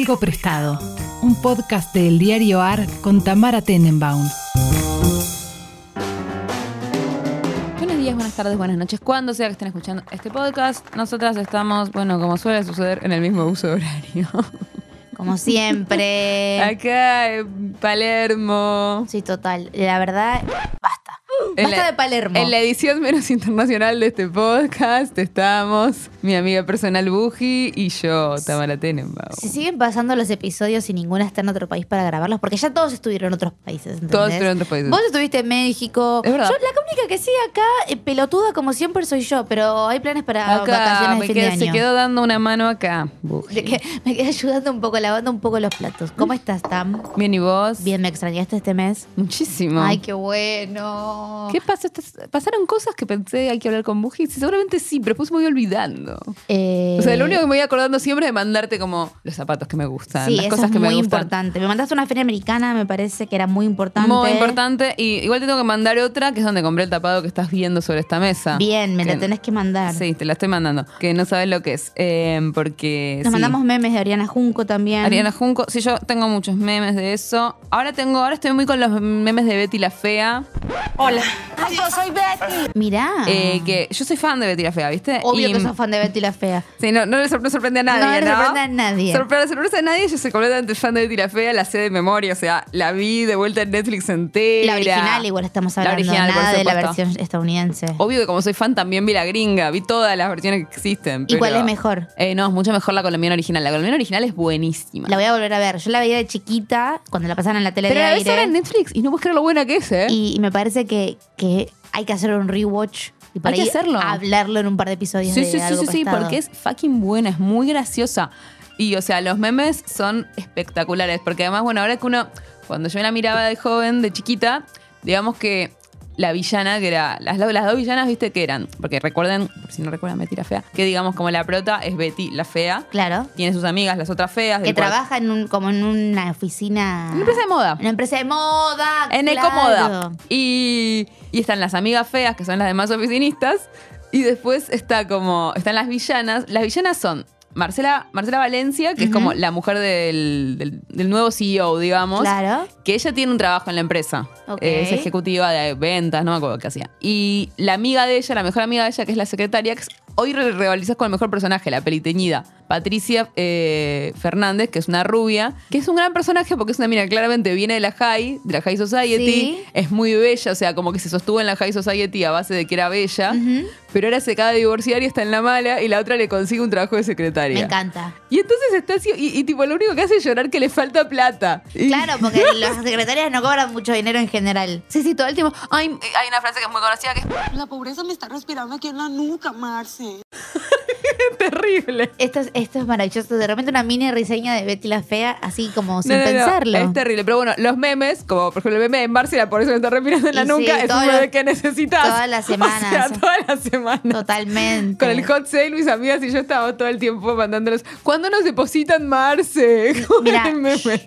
Algo Prestado, un podcast del diario AR con Tamara Tenenbaum. Buenos días, buenas tardes, buenas noches. Cuando sea que estén escuchando este podcast, nosotras estamos, bueno, como suele suceder, en el mismo uso horario. Como siempre. Acá en Palermo. Sí, total. La verdad, basta. En Basta la- de Palermo. En la edición menos internacional de este podcast estamos mi amiga personal Buji y yo, Tamara Tenenbaum. Se siguen pasando los episodios y ninguna está en otro país para grabarlos, porque ya todos estuvieron en otros países. ¿entendés? Todos estuvieron en otros países. Vos estuviste en México. Es verdad. Yo, la única que sigue acá, eh, pelotuda como siempre, soy yo, pero hay planes para Acá vacaciones de fin quedé- de año. se quedó dando una mano acá, Buji. Que me quedé ayudando un poco, lavando un poco los platos. ¿Cómo estás, Tam? Bien, ¿y vos? Bien, ¿me extrañaste este mes? Muchísimo. Ay, qué bueno. ¿Qué pasó? Estas- Pasaron cosas que pensé hay que hablar con Buji. Sí, Seguramente sí, pero después me voy olvidando. Eh, O sea, lo único que me voy acordando siempre es de mandarte como los zapatos que me gustan, Sí, las eso cosas es que muy me gustan. importante. Me mandaste una feria americana, me parece que era muy importante. Muy importante. Y igual te tengo que mandar otra, que es donde compré el tapado que estás viendo sobre esta mesa. Bien, me Que- la tenés que mandar. Sí, te la estoy mandando. Que no sabes lo que es. Eh, porque. Nos sí. mandamos memes de Ariana Junco también. Ariana Junco. Sí, yo tengo muchos memes de eso. Ahora tengo, ahora estoy muy con los memes de Betty la Fea. Mirá. Eh, que yo soy fan de Betty la Fea, ¿viste? Obvio Y- que sos fan de Betty la Fea. Sí, no, no le sor- no sorprende a nadie, No ¿no? le sorprende a nadie. Sor- para sorpresa a nadie, yo soy completamente fan de Betty la Fea, la sé de memoria, o sea, la vi de vuelta en Netflix entera. La original igual estamos La hablando, original, por nada de la versión estadounidense. Obvio que como soy fan también vi la gringa, vi todas las versiones que existen. ¿Y cuál pero- es mejor? Eh, no, es mucho mejor la colombiana original. La colombiana original es buenísima. La voy a volver a ver. Yo la veía de chiquita cuando la pasaban en la tele pero de la ves ahora en Netflix y no puedes creer lo buena que es, ¿eh? y, y me parece que, que hay que hacer un rewatch y para Hay que hacerlo. hablarlo en un par de episodios Sí, de sí, sí, algo sí, sí, porque es fucking buena, es muy graciosa. Y, o sea, los memes son espectaculares. Porque además, bueno, ahora que uno, cuando yo la miraba de joven, de chiquita, digamos que la villana, que era. Las, las dos villanas, viste, que eran. Porque recuerden, por si no recuerdan Betty la Fea, que digamos como la prota es Betty la Fea. Claro. Tiene sus amigas, las otras feas. Que cual- trabaja en un, como en una oficina. Una empresa de moda. Una empresa de moda. En claro. Ecomoda. Y, y están las amigas feas, que son las demás oficinistas. Y después está como. Están las villanas. Las villanas son Marcela, Marcela Valencia, que es como la mujer del, del- del nuevo CEO, digamos. Claro. Que ella tiene un trabajo en la empresa. Es ejecutiva de ventas, no me acuerdo qué hacía. Y la amiga de ella, la mejor amiga de ella, que es la secretaria, hoy re- rivalizás con el mejor personaje, la peliteñida. Patricia eh, Fernández, que es una rubia, que es un gran personaje porque es una mina claramente viene de la High, de la High Society, Sí. es muy bella, o sea, como que se sostuvo en la High Society a base de que era bella, pero ahora se acaba de divorciar y está en la mala y la otra le consigue un trabajo de secretaria. Me encanta. Y entonces está así, y, y tipo, lo único que hace es llorar que le falta plata. Y- Claro, porque las secretarias no cobran mucho dinero en general. Sí, sí, todo el tiempo. Hay, hay una frase que es muy conocida que La pobreza me está respirando aquí en la nuca, Marce. terrible. Esto es, esto es maravilloso. De repente una mini reseña de Betty la Fea, así como sin No, no, no, pensarlo. es terrible. Pero bueno, los memes, como por ejemplo el meme de Marcela, por eso me está respirando en la Y nuca, sí, es todos un meme los- que necesitas. todas las semanas. O sea, todas las semanas. Totalmente. Con el hot sale, mis amigas y yo estábamos todo el tiempo mandándolos. ¿Cuándo nos depositan Marce? Con Mira,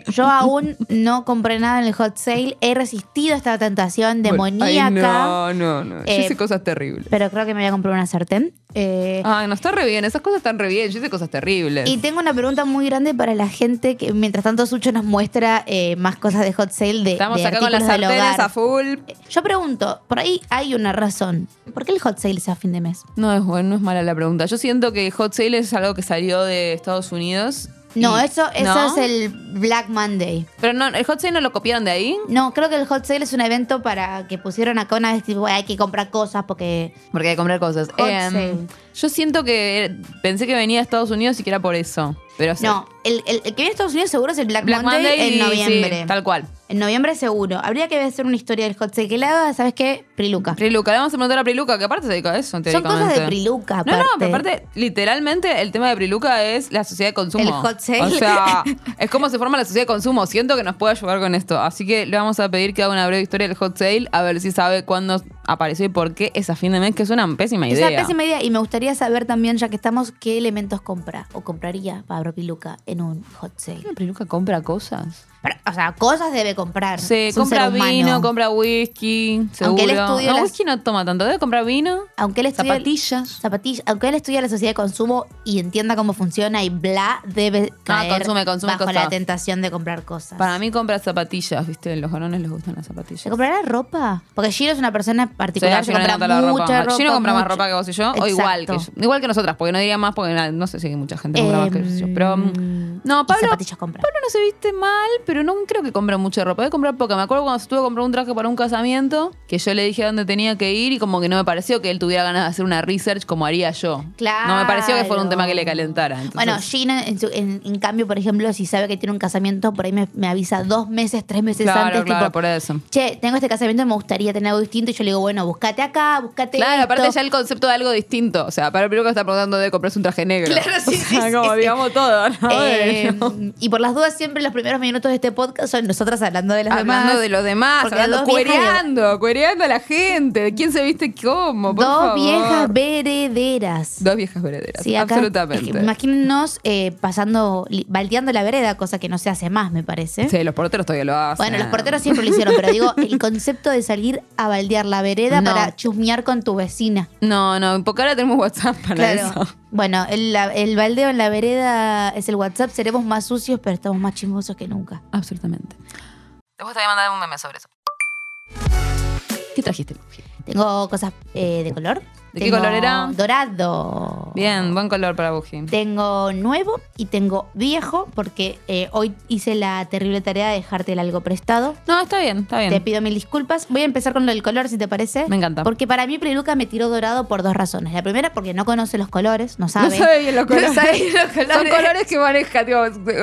yo aún no compré nada en el hot sale. He resistido esta tentación Bueno, ay, demoníaca. no, no, no. Yo Eh, hice cosas terribles. Pero creo que me voy a comprar una sartén. Eh, Ay, no está re bien. Esas cosas están re bien. Yo hice cosas terribles. Y tengo una pregunta muy grande para la gente que mientras tanto Sucho nos muestra eh, más cosas de hot sale de, Estamos de acá con las sartenes a full. Yo pregunto, por ahí hay una razón. ¿Por qué el hot sale es a fin de mes? No es bueno, no es mala la pregunta. Yo siento que Hot Sale es algo que salió de Estados Unidos. No, y- eso, eso ¿No? es el Black Monday. Pero no, el Hot Sale no lo copiaron de ahí. No, creo que el hot sale es un evento para que pusieron acá una vez tipo, "Bueno, hay que comprar cosas porque Porque hay que comprar cosas. Hot Em, sale. Yo siento que pensé que venía de Estados Unidos y que era por eso. Pero sí. no, el, el- el que viene a Estados Unidos seguro es el Black, Black Monday, Monday y- en noviembre. sí, tal cual. En noviembre seguro. Habría que hacer una historia del hot sale que la haga, ¿sabes qué? Priluca. Priluca, le vamos a preguntar a Priluca, que aparte se dedica a eso. Son cosas de teóricamente. Priluca, No, no, aparte. pero aparte, literalmente el tema de Priluca es la sociedad de consumo. El hot sale. O sea, es cómo se forma la sociedad de consumo. Siento que nos puede ayudar con esto. Así que le vamos a pedir que haga una breve historia del hot sale, a ver si sabe cuándo apareció y por qué es a fin de mes, que es una pésima Es idea. una pésima idea. Y me gustaría saber también, ya que estamos, qué elementos compra o compraría Pablo Piluca en un hot sale. ¿La peluca compra cosas? Pero, o sea, cosas debe comprar. Sí, Es compra vino, compra whisky, seguro. Aunque él estudie no, las- whisky no toma tanto. Debe comprar vino, Aunque él estudie zapatillas. zapatillas, aunque él estudie la sociedad de consumo y entienda cómo funciona y bla, debe caer Ah, consume, consume bajo la tentación de comprar cosas. Para mí compra zapatillas, ¿viste? Los varones les gustan las zapatillas. ¿Se comprará ropa? Porque Giro es una persona particular, Sí, le compra mucha ropa. Gino compra más ropa que vos y yo, o igual que yo. Igual que nosotras, porque no diría más, porque no sé si hay mucha gente que compra más que yo. Pero, mm, Em, no, Pablo. Pablo no se viste mal, pero no creo que compre mucha ropa. Debe comprar poca. Me acuerdo cuando estuve a comprar un traje para un casamiento, que yo le dije a dónde tenía que ir y como que no me pareció que él tuviera ganas de hacer una research como haría yo. Claro. No me pareció que fuera un tema que le calentara. entonces- Bueno, Gina, en, su- en- en cambio, por ejemplo, si sabe que tiene un casamiento, por ahí me, me avisa dos meses, tres meses claro, antes, claro, tipo, por eso. che, tengo este casamiento, me gustaría tener algo distinto. Y yo le digo, bueno, búscate acá, búscate Claro, esto. aparte ya el concepto de algo distinto. O sea, para el primero que está preguntando de comprarse un traje negro. Claro, sí, O sea, sí, como sí. digamos todo, ¿no? Eh, y por las dudas, siempre los primeros minutos de este podcast son nosotras hablando de los Hablando demás. de los demás, Porque hablando, de- cuereando, cuereando a la gente. ¿De quién se viste cómo? Por Dos favor. viejas verederas. Dos viejas verederas. Sí, acá, absolutamente. es que imagínenos eh, pasando, baldeando la vereda, cosa que no se hace más, me parece. Sí, los porteros todavía lo hacen. Bueno, los porteros siempre lo hicieron, pero digo, el concepto de salir a baldear la vereda No. para chusmear con tu vecina. No, no, porque ahora tenemos WhatsApp para Claro. eso. Bueno, el, el baldeo en la vereda es el WhatsApp. Seremos más sucios, pero estamos más chismosos que nunca. Absolutamente. Después te voy a mandar un meme sobre eso. ¿Qué trajiste? Tengo cosas eh, de color. ¿De qué Tengo color era? Dorado. Bien, buen color para Buji. Tengo nuevo y tengo viejo porque eh, hoy hice la terrible tarea de dejarte el algo prestado. No, está bien, está bien. Te pido mil disculpas. Voy a empezar con lo del color, si te parece. Me encanta. Porque para mí Priluca me tiró dorado por dos razones. La primera, porque no conoce los colores, no sabe. No sabe bien los colores. No sabe bien los colores. Son colores que maneja, tipo,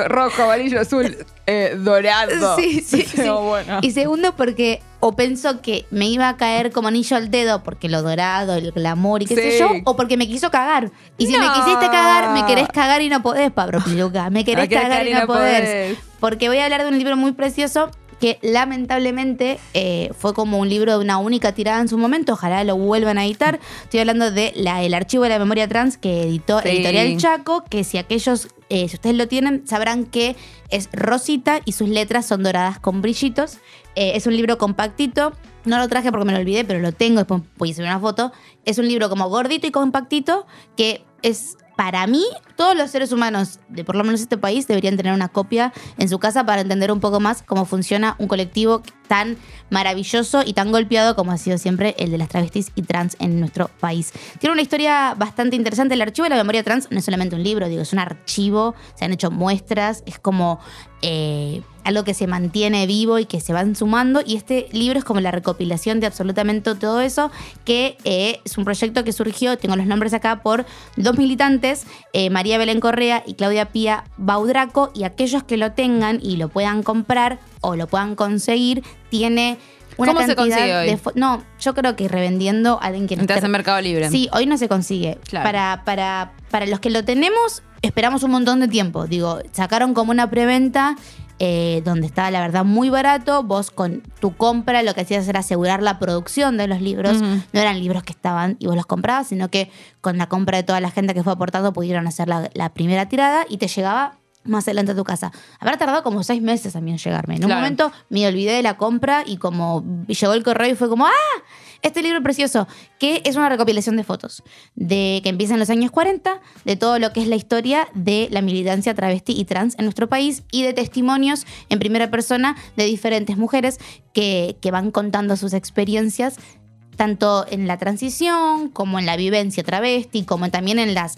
rojo, amarillo, azul, eh, dorado. Sí, sí, sí. bueno. Y segundo, porque o pensó que me iba a caer como anillo al dedo porque lo dorado, el glamour y qué sé yo, o porque me quiso cagar. Y si me quisiste cagar, me querés cagar y no podés, Pablo Piluca. Me querés cagar y no podés. podés. Porque voy a hablar de un libro muy precioso que lamentablemente eh, fue como un libro de una única tirada en su momento. Ojalá lo vuelvan a editar. Estoy hablando de la, El Archivo de la Memoria Trans que editó Sí. Editorial Chaco, que si aquellos, eh, si ustedes lo tienen, sabrán que es rosita y sus letras son doradas con brillitos. Eh, es un libro compactito. No lo traje porque me lo olvidé, pero lo tengo, después voy a subir una foto. Es un libro como gordito y compactito que es para mí, todos los seres humanos de por lo menos este país deberían tener una copia en su casa para entender un poco más cómo funciona un colectivo tan maravilloso y tan golpeado como ha sido siempre el de las travestis y trans en nuestro país. Tiene una historia bastante interesante. El archivo de la memoria trans no es solamente un libro, digo, es un archivo, se han hecho muestras, es como eh, algo que se mantiene vivo y que se van sumando. Y este libro es como la recopilación de absolutamente todo eso, que eh, es un proyecto que surgió, tengo los nombres acá, por dos militantes, eh, María Belén Correa y Claudia Pía Baudraco, y aquellos que lo tengan y lo puedan comprar o lo puedan conseguir, tiene una ¿Cómo se consigue hoy? No, yo creo que revendiendo a alguien que no en Mercado Libre. Sí, hoy no se consigue. Claro. Para, para, para los que lo tenemos, esperamos un montón de tiempo. Digo, sacaron como una preventa eh, donde estaba la verdad muy barato. Vos con tu compra lo que hacías era asegurar la producción de los libros. No eran libros que estaban y vos los comprabas, sino que con la compra de toda la gente que fue aportando pudieron hacer la, la primera tirada y te llegaba más adelante a tu casa. Habrá tardado como seis meses también llegarme. En un Claro. momento me olvidé de la compra y como llegó el correo y fue como, ¡ah! Este libro precioso, que es una recopilación de fotos, de que empieza en los años 40, de todo lo que es la historia de la militancia travesti y trans en nuestro país y de testimonios en primera persona de diferentes mujeres que, que van contando sus experiencias tanto en la transición como en la vivencia travesti, como también en las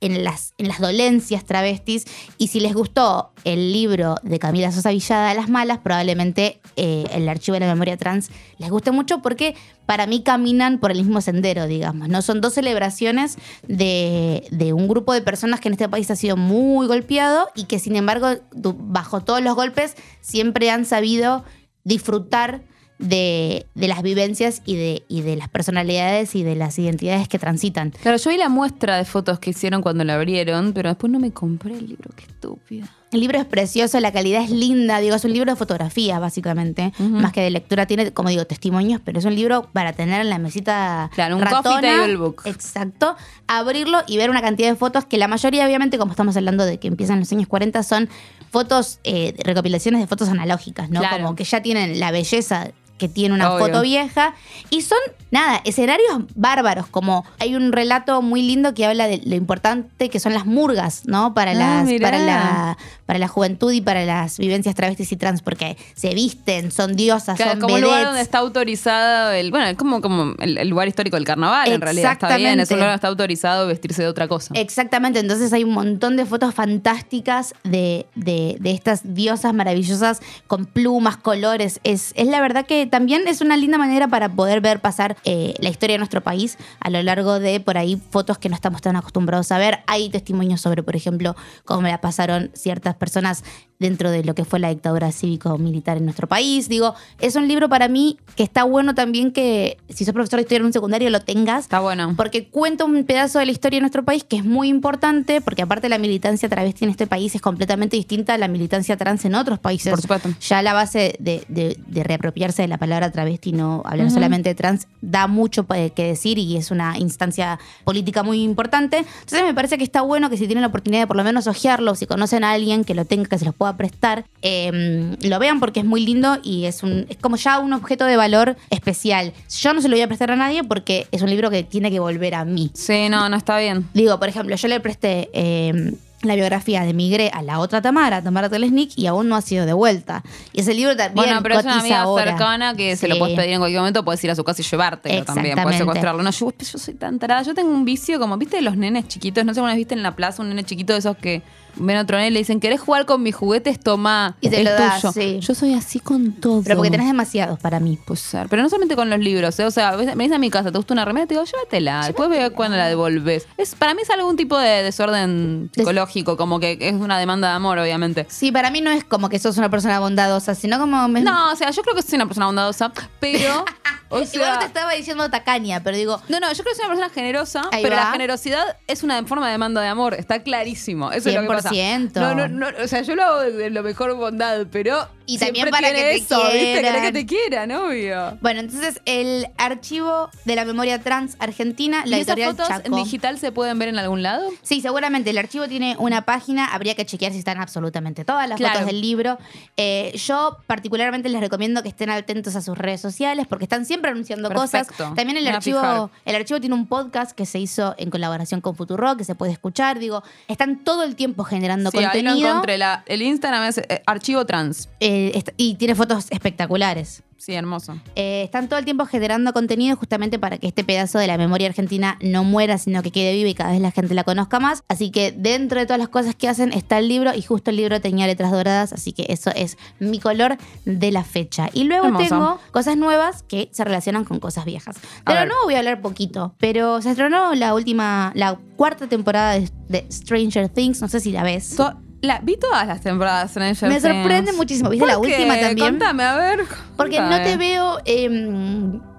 en las, en las dolencias travestis. Y si les gustó el libro de Camila Sosa Villada, Las Malas, probablemente eh, el archivo de la memoria trans les guste mucho porque para mí caminan por el mismo sendero, digamos. ¿no? Son dos celebraciones de, de un grupo de personas que en este país ha sido muy golpeado y que sin embargo, bajo todos los golpes, siempre han sabido disfrutar de, de las vivencias y de, y de las personalidades y de las identidades que transitan. Claro, yo vi la muestra de fotos que hicieron cuando la abrieron, pero después no me compré el libro, qué estúpida. El libro es precioso, la calidad es linda, digo, es un libro de fotografía, básicamente, más que de lectura. Tiene, como digo, testimonios, pero es un libro para tener en la mesita Claro, un ratona. coffee table book. Exacto. Abrirlo y ver una cantidad de fotos que la mayoría, obviamente, como estamos hablando de que empiezan en los años 40, son fotos, eh, recopilaciones de fotos analógicas, ¿no? Claro. Como que ya tienen la belleza que tiene una Obvio. foto vieja. Y son, nada, escenarios bárbaros, como hay un relato muy lindo que habla de lo importante que son las murgas, ¿no? Para, Ah, las, mirá. para, la, para la juventud y para las vivencias travestis y trans, porque se visten, son diosas, Claro, son como un lugar donde está autorizado el. Bueno, es como, como el, el lugar histórico del carnaval, en realidad. Está bien, es un lugar donde está autorizado vestirse de otra cosa. Exactamente, entonces hay un montón de fotos fantásticas de, de- de estas diosas maravillosas con plumas, colores. Es, es la verdad que también es una linda manera para poder ver pasar eh, la historia de nuestro país a lo largo de por ahí fotos que no estamos tan acostumbrados a ver. Hay testimonios sobre, por ejemplo, cómo la pasaron ciertas personas dentro de lo que fue la dictadura cívico-militar en nuestro país. Digo, es un libro para mí que está bueno también que si sos profesor de historia en un secundario lo tengas. Está bueno. Porque cuenta un pedazo de la historia de nuestro país que es muy importante, porque aparte la militancia travesti en este país es completamente distinta a la militancia trans en otros países. Por supuesto. Ya la base de, de- de reapropiarse de la palabra travesti, no hablar solamente de trans, da mucho que decir y es una instancia política muy importante. Entonces me parece que está bueno que si tienen la oportunidad de por lo menos ojearlo, si conocen a alguien que lo tenga, que se los pueda prestar, eh, lo vean porque es muy lindo y es, un, es como ya un objeto de valor especial. Yo no se lo voy a prestar a nadie porque es un libro que tiene que volver a mí. Sí, no, no está bien. Digo, por ejemplo, yo le presté eh, la biografía de Migré a la otra Tamara, Tamara Telesnik, y aún no ha sido de vuelta. Y ese libro también Bueno, pero es una amiga ahora. cercana que se lo puedes pedir en cualquier momento, puedes ir a su casa y llevártelo también, puedes secuestrarlo. No, yo, yo soy tan tarada. Yo tengo un vicio como, ¿viste los nenes chiquitos? No sé si viste en la plaza un nene chiquito de esos que ven a otro nene y le dicen, ¿querés jugar con mis juguetes? Toma, Y te es lo das, tuyo. sí. Yo soy así con todo. Pero porque tenés demasiados para mí. Puede ser. Pero no solamente con los libros, ¿eh? O sea, venís a mi casa, te gusta una remera, te digo, llévatela. Después ve cuando la devolves. Es, para mí es algún tipo de desorden psicológico, como que es una demanda de amor, obviamente. Sí, para mí no es como que sos una persona bondadosa, sino como... me- No, o sea, yo creo que soy una persona bondadosa, pero. O Igual sea, te estaba diciendo tacaña, pero digo... no, no, yo creo que soy una persona generosa, pero va. la generosidad es una forma de demanda de amor, está clarísimo. Eso es lo que pasa. 100%. No, no, no, o sea, yo lo hago de lo mejor bondad, pero. Y también para tiene que te eso, ¿viste? Querés que te quieran, obvio. Bueno, entonces el archivo de la memoria trans argentina, la ¿Y esas editorial fotos en Chaco. digital se pueden ver en algún lado? Sí, seguramente el archivo tiene una página, habría que chequear si están absolutamente todas las Claro. fotos del libro. Eh, yo particularmente les recomiendo que estén atentos a sus redes sociales porque están siempre anunciando Perfecto. cosas. También el Me archivo, el archivo tiene un podcast que se hizo en colaboración con Futuro que se puede escuchar. Digo, están todo el tiempo generando Sí, ahí lo contenido encontré. La- el Instagram es eh, archivo trans. eh, y tiene fotos espectaculares. Sí, hermoso. Eh, están todo el tiempo generando contenido justamente para que este pedazo de la memoria argentina no muera, sino que quede viva y cada vez la gente la conozca más. Así que dentro de todas las cosas que hacen está el libro y justo el libro tenía letras doradas, así que eso es mi color de la fecha. Y luego Hermoso. tengo cosas nuevas que se relacionan con cosas viejas. Pero no voy a hablar poquito, pero se estrenó la última, la cuarta temporada de, de Stranger Things, no sé si la ves. La, vi todas las temporadas de Stranger Me sorprende muchísimo. ¿Viste la última también? Contame, a ver. Porque no te veo eh,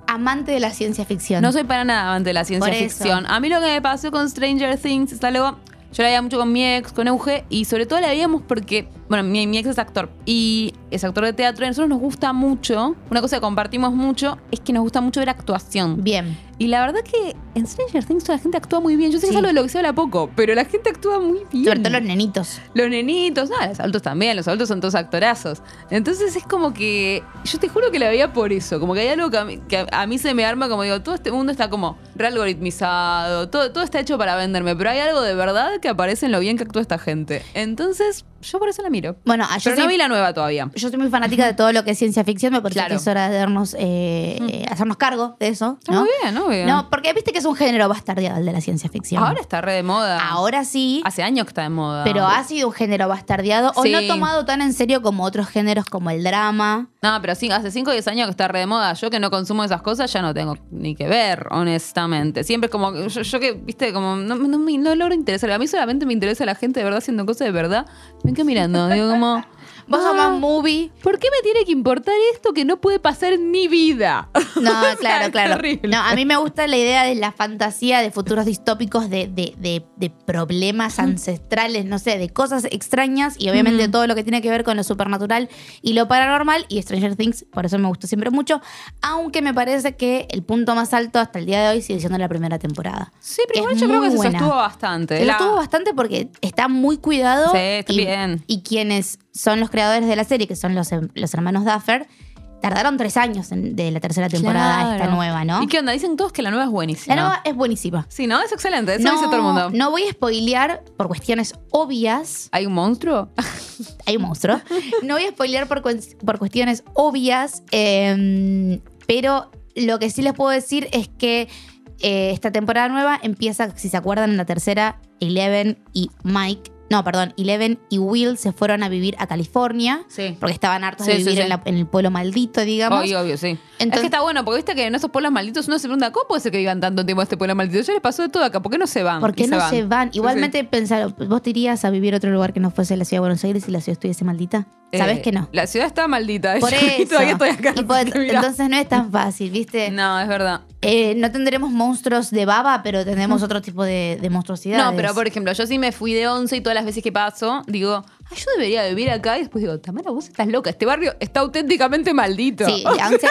amante de la ciencia ficción. No soy para nada amante de la ciencia Por eso. ficción. A mí lo que me pasó con Stranger Things es algo. Yo la veía mucho con mi ex, con Euge, y sobre todo la veíamos porque, bueno, mi, mi ex es actor y es actor de teatro, y a nosotros nos gusta mucho, una cosa que compartimos mucho, es que nos gusta mucho ver actuación. Bien. Y la verdad que en Stranger Things toda la gente actúa muy bien. Yo sé que Sí. es algo de lo que se habla poco, pero la gente actúa muy bien. Sobre todo los nenitos. Los nenitos, ah, los adultos también, los adultos son todos actorazos. Entonces es como que, yo te juro que la veía por eso, como que hay algo que a mí, que a- a mí se me arma, como digo, todo este mundo está como realgoritmizado, todo, todo está hecho para venderme, pero hay algo de verdad que aparece en lo bien que actúa esta gente. Entonces, yo por eso la miro. Bueno, ah, yo Pero no vi la nueva todavía. yo soy muy fanática de todo lo que es ciencia ficción. Me parece Claro. que es hora de darnos, eh, eh, hacernos cargo de eso. Está ¿no? muy bien, obvio. No, porque viste que es un género bastardeado el de la ciencia ficción. Ahora está re de moda. Ahora sí, Hace años que está de moda. pero ha sido un género bastardeado o Sí. no tomado tan en serio como otros géneros como el drama. No, pero sí, hace 5 o 10 años que está re de moda. Yo que no consumo esas cosas ya no tengo ni que ver, honestamente. Siempre es como, yo, yo que, viste, como, no, no, me- no logro interesar. A mí solamente me interesa la gente de verdad haciendo cosas de verdad. Me quedo mirando, digo como... Vos Ah. más movie. ¿Por qué me tiene que importar esto que no puede pasar en mi vida? No, O claro, claro. terrible. No, a mí me gusta la idea de la fantasía de futuros distópicos, de, de- de- de problemas ancestrales, no sé, de cosas extrañas y obviamente todo lo que tiene que ver con lo supernatural y lo paranormal y Stranger Things, por eso me gustó siempre mucho, aunque me parece que el punto más alto hasta el día de hoy sigue siendo la primera temporada. Sí, pero igual yo creo que se sostuvo bastante. Se lo La- tuvo bastante porque está muy cuidado. Sí, está y, bien. y quienes son los creadores de la serie, que son los, los hermanos Duffer, tardaron tres años en- de la tercera temporada a esta Claro. nueva, ¿no? ¿Y qué onda? Dicen todos que la nueva es buenísima. La nueva es buenísima. Sí, ¿no? Es excelente. Eso dice todo el mundo. no voy a spoilear por cuestiones obvias. ¿Hay un monstruo? Hay un monstruo. No voy a spoilear por, cues- por cuestiones obvias, eh, pero lo que sí les puedo decir es que eh, esta temporada nueva empieza, si se acuerdan, en la tercera, Eleven y Mike. No, perdón, Eleven y Will se fueron a vivir a California. Sí. Porque estaban hartos Sí, de vivir sí. En, la- en el pueblo maldito, digamos. Obvio, obvio, sí. es Entonces- que está bueno, porque viste que en esos pueblos malditos uno se pregunta, ¿cómo puede ser que vivan tanto tiempo a este pueblo maldito? Ya les pasó de todo acá, ¿por qué no se van? ¿Por qué no se van? Igualmente, pensar, ¿vos te irías a vivir a otro lugar que no fuese la ciudad de Buenos Aires si la ciudad estuviese maldita? ¿Sabes Eh, que no? La ciudad está maldita. Por Yo eso. todavía estoy acá. Y entonces no es tan fácil, ¿viste? No, es verdad. Eh, no tendremos monstruos de baba, pero tendremos otro tipo de, de monstruosidades. No, pero por ejemplo, yo sí me fui de 11 y todas las veces que paso, digo, ay, yo debería vivir acá. Y después digo, Tamara, vos estás loca. Este barrio está auténticamente maldito. Sí, 11, 11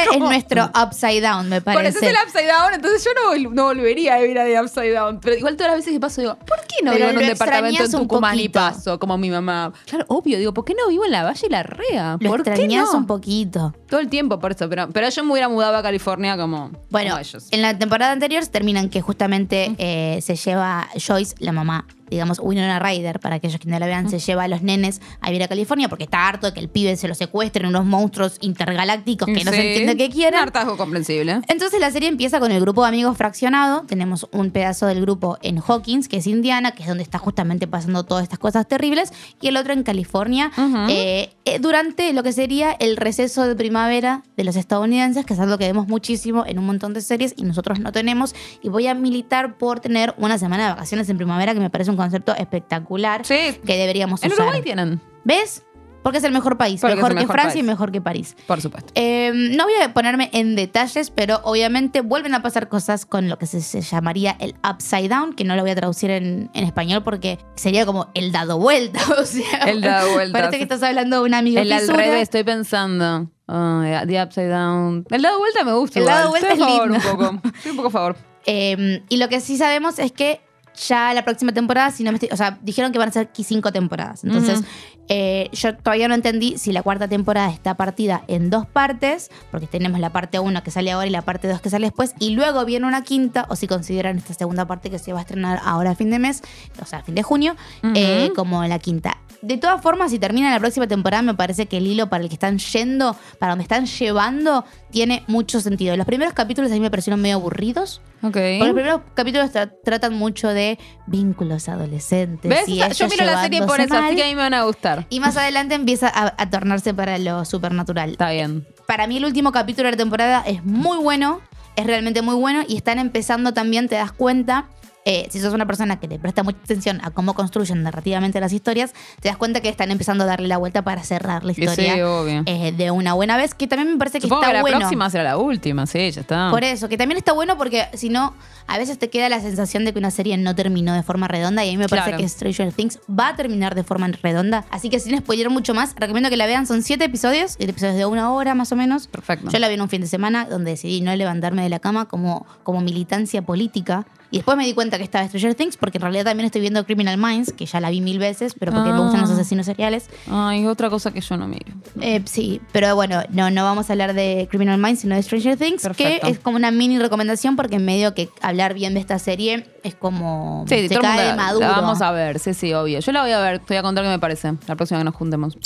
es nuestro upside down, me parece. es el upside down, entonces yo no, no volvería a vivir a de upside down. Pero igual todas las veces que paso digo, ¿por qué no Pero vivo en un departamento en Tucumán y paso como mi mamá? Claro, obvio, digo, ¿por qué no vivo en la Valle y la Rea? Lo ¿Por qué no? un poquito. Todo el tiempo por eso, pero, pero yo me hubiera mudado a California como, Bueno, como ellos. en la temporada anterior terminan que justamente eh, se lleva Joyce, la mamá, digamos, Winona Ryder, para aquellos que no la vean, se lleva a los nenes a vivir a California porque está harto de que el pibe se lo secuestren unos monstruos intergalácticos que no Sí, se entiende qué quieren. Un hartazgo comprensible. Entonces la serie empieza con el grupo de amigos fraccionado. Tenemos un pedazo del grupo en Hawkins, que es Indiana, que es donde está justamente pasando todas estas cosas terribles, y el otro en California, eh, eh, durante lo que sería el receso de primavera de los estadounidenses, que es algo que vemos muchísimo en un montón de series y nosotros no tenemos. Y voy a militar por tener una semana de vacaciones en primavera, que me parece un concepto espectacular Sí. que deberíamos En usar. Uruguay tienen, ¿Ves? Porque es el mejor país, Porque mejor que Francia y mejor que París. por supuesto. Eh, no voy a ponerme en detalles, pero obviamente vuelven a pasar cosas con lo que se, se llamaría el upside down, que no lo voy a traducir en, en español porque sería como el dado vuelta. O sea, El dado vuelta, Parece que estás hablando de un amigo El al fisura. revés, estoy pensando. Ah, the upside down. El dado vuelta me gusta. El igual. dado vuelta Estoy a es favor lindo. un poco. Estoy un poco a favor. Eh, y lo que sí sabemos es que ya la próxima temporada, si no me estoy, o sea, dijeron que van a ser aquí cinco temporadas. Entonces, eh, yo todavía no entendí si la cuarta temporada está partida en dos partes, porque tenemos la parte 1 que sale ahora y la parte 2 que sale después, y luego viene una quinta, o si consideran esta segunda parte que se va a estrenar ahora a fin de mes, o sea, a fin de junio, eh, como la quinta. De todas formas, si termina la próxima temporada, me parece que el hilo para el que están yendo, para donde están llevando, tiene mucho sentido. Los primeros capítulos a mí me parecieron medio aburridos. Ok. Porque los primeros capítulos tra- tratan mucho de vínculos adolescentes. ¿Ves? y Yo miro la serie por eso, así que a mí me van a gustar. Y más adelante empieza a, a tornarse para lo supernatural. Está bien. Para mí el último capítulo de la temporada es muy bueno, es realmente muy bueno y están empezando también, te das cuenta, eh, si sos una persona que le presta mucha atención a cómo construyen narrativamente las historias, te das cuenta que están empezando a darle la vuelta para cerrar la historia sí, obvio. eh, de una buena vez, que también me parece que está que la bueno. próxima será la última, sí, ya está. Por eso, que también está bueno porque si no, a veces te queda la sensación de que una serie no terminó de forma redonda y a mí me parece Claro. que Stranger Things va a terminar de forma redonda. Así que sin spoiler mucho más, recomiendo que la vean. Son siete episodios, episodios de una hora más o menos. Perfecto. Yo la vi en un fin de semana donde decidí no levantarme de la cama como, como militancia política. Y después me di cuenta que estaba Stranger Things porque en realidad también estoy viendo Criminal Minds, que ya la vi mil veces, pero porque me Ah. gustan los asesinos seriales. Ay, otra cosa que yo no miro. Eh, sí, pero bueno, no, no vamos a hablar de Criminal Minds, sino de Stranger Things, Perfecto. que es como una mini recomendación porque en medio que hablar bien de esta serie es como Sí, se mundo cae la- maduro. La vamos a ver, sí, sí, obvio. Yo la voy a ver, te voy a contar qué me parece la próxima que nos juntemos.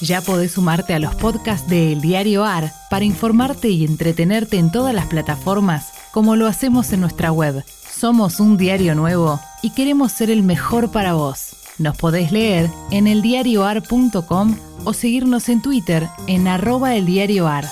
Ya podés sumarte a los podcasts de El Diario AR para informarte y entretenerte en todas las plataformas como lo hacemos en nuestra web. Somos un diario nuevo y queremos ser el mejor para vos. Nos podés leer en eldiarioar.com o seguirnos en Twitter en arroba eldiarioar.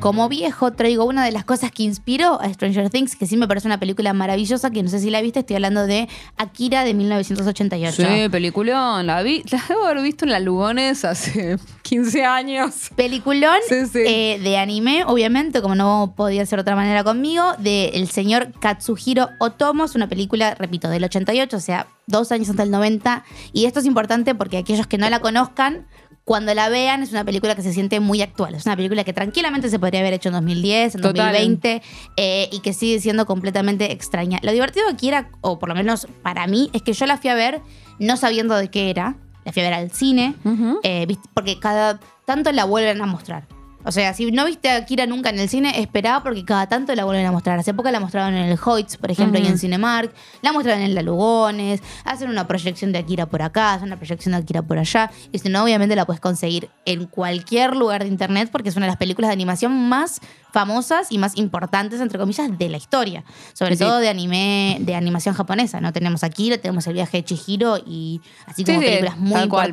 Como viejo, traigo una de las cosas que inspiró a Stranger Things, que sí me parece una película maravillosa, que no sé si la viste, estoy hablando de Akira de 1988. Sí, peliculón. La, vi, la debo haber visto en la Lugones hace 15 años. Peliculón Sí, sí. eh, de anime, obviamente, como no podía ser de otra manera conmigo, del señor Katsuhiro Otomo. Es una película, repito, del 88, o sea, dos años hasta el 90. Y esto es importante porque aquellos que no la conozcan, cuando la vean, es una película que se siente muy actual. Es una película que tranquilamente se podría haber hecho en 2010, en Total. 2020, eh, y que sigue siendo completamente extraña. Lo divertido aquí era, o por lo menos para mí, es que yo la fui a ver no sabiendo de qué era. La fui a ver al cine, eh, viste, porque cada tanto la vuelven a mostrar. O sea, si no viste a Kira nunca en el cine, esperaba porque cada tanto la vuelven a mostrar. Hace poco la mostraron en el Hoyts, por ejemplo, y en Cinemark. La mostraron en la Lugones. Hacen una proyección de Akira por acá, hacen una proyección de Akira por allá. Y si no, obviamente la puedes conseguir en cualquier lugar de internet porque es una de las películas de animación más famosas y más importantes, entre comillas, de la historia. Sobre Sí, todo de anime, de animación japonesa. No tenemos Akira, tenemos el viaje de Chihiro y así Sí, como sí, películas muy tal cual.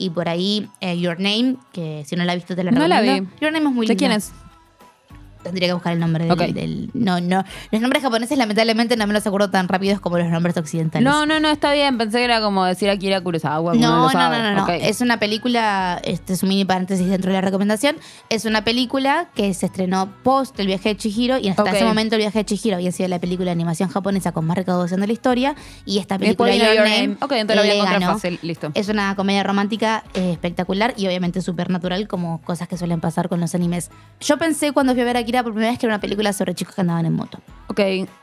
Y por ahí eh, Your Name, que si no la has visto te la No la recomiendo. vi. Your Name es muy ¿De linda. quién es? Tendría que buscar el nombre del, No, no. Los nombres japoneses lamentablemente no me los acuerdo tan rápidos como los nombres occidentales. No, no, no, está bien. Pensé que era como decir Akira Kurosawa. No, lo no, no, no, no. Ok. Es una película, este es un mini paréntesis dentro de la recomendación. Es una película que se estrenó post El viaje de Chihiro y hasta ese momento El viaje de Chihiro había sido la película de animación japonesa con más recaudación de la historia y esta película Your Your Name, Name. Ok, entonces la voy a ganó. fácil. Listo. Es una comedia romántica eh, espectacular y obviamente supernatural, como cosas que suelen pasar con los animes. Yo pensé cuando fui a ver Por primera vez que era una película sobre chicos que andaban en moto. Ok.